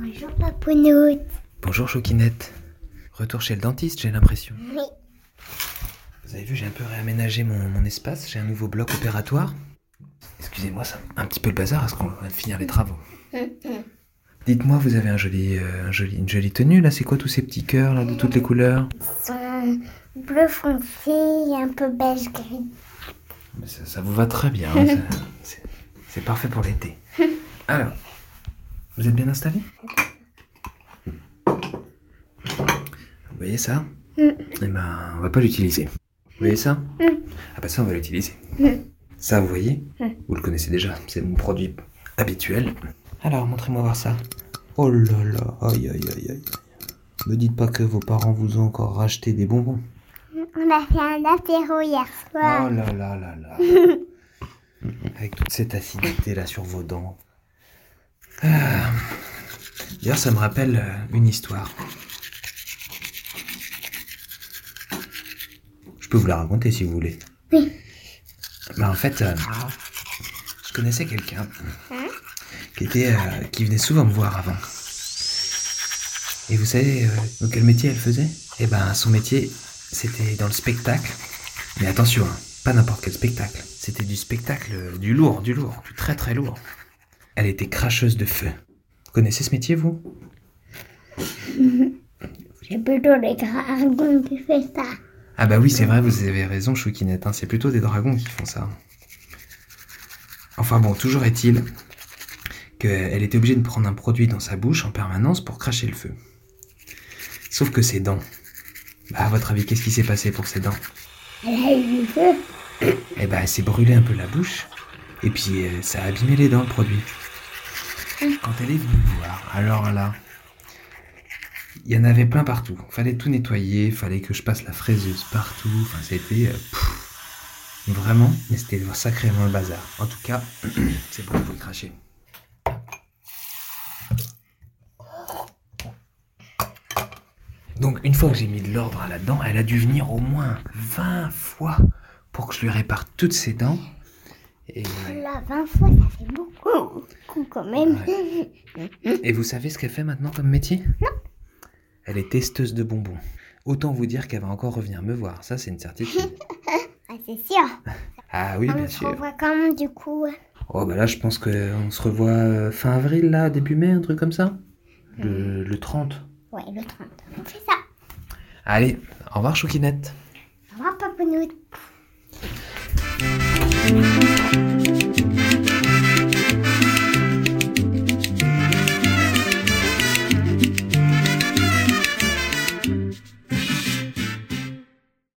Bonjour Papounoute. Bonjour Choquinette. Retour chez le dentiste, j'ai l'impression. Oui. Vous avez vu, j'ai un peu réaménagé mon, mon espace. J'ai un nouveau bloc opératoire. Excusez-moi, c'est un petit peu le bazar parce qu'on va finir les travaux? Dites-moi, vous avez un joli, euh, un joli, une jolie tenue là. C'est quoi tous ces petits cœurs là de toutes les couleurs? Ils sont bleu foncé et un peu beige gris. Mais ça, ça vous va très bien. hein, ça- c'est- C'est parfait pour l'été. Alors, vous êtes bien installé? Vous voyez ça? Eh ben, on va pas l'utiliser. Vous voyez ça? Ah bah ça, on va l'utiliser. Ça, vous voyez? Vous le connaissez déjà. C'est mon produit habituel. Alors, montrez-moi voir ça. Oh là là, aïe aïe aïe aïe. Me dites pas que vos parents vous ont encore racheté des bonbons. On a fait un apéro hier Oh soir. là là là là. Avec toute cette acidité là sur vos dents. Ah. D'ailleurs, ça me rappelle euh, une histoire. Je peux vous la raconter si vous voulez. Oui. Bah, en fait, euh, je connaissais quelqu'un qui était, euh, qui venait souvent me voir avant. Et vous savez euh, quel métier elle faisait? Eh ben, son métier, c'était dans le spectacle. Mais attention, hein, pas n'importe quel spectacle. C'était du spectacle, euh, du lourd, du lourd, du très très lourd. Elle était cracheuse de feu. Vous connaissez ce métier, vous? C'est plutôt les dragons qui fait ça. Ah bah oui, c'est vrai, vous avez raison, Choukinette. hein, c'est plutôt des dragons qui font ça. Enfin bon, toujours est-il qu'elle était obligée de prendre un produit dans sa bouche en permanence pour cracher le feu. Sauf que ses dents. Bah, à votre avis, qu'est-ce qui s'est passé pour ses dents? Eh ben, elle s'est brûlée un peu la bouche. Et puis, euh, ça a abîmé les dents, le produit. Quand elle est venue voir, alors là, il y en avait plein partout. Fallait tout nettoyer, fallait que je passe la fraiseuse partout. Enfin, c'était... euh, vraiment, mais c'était sacrément le bazar. En tout cas, c'est bon, vous cracher. Donc, une fois que j'ai mis de l'ordre là-dedans, elle a dû venir au moins 20 fois pour que je lui répare toutes ses dents. Et, Là, 20 fois, ça fait beaucoup. Beaucoup quand même. et vous savez ce qu'elle fait maintenant comme métier? Elle est testeuse de bonbons. Autant vous dire qu'elle va encore revenir me voir, ça c'est une certitude. Ah, c'est sûr. Ah oui, On bien se sûr. revoit quand même du coup. Oh bah là je pense qu'on se revoit euh, fin avril là, début mai, un truc comme ça? Le, le 30. Ouais, le 30. On fait ça. Allez, au revoir Choukinette.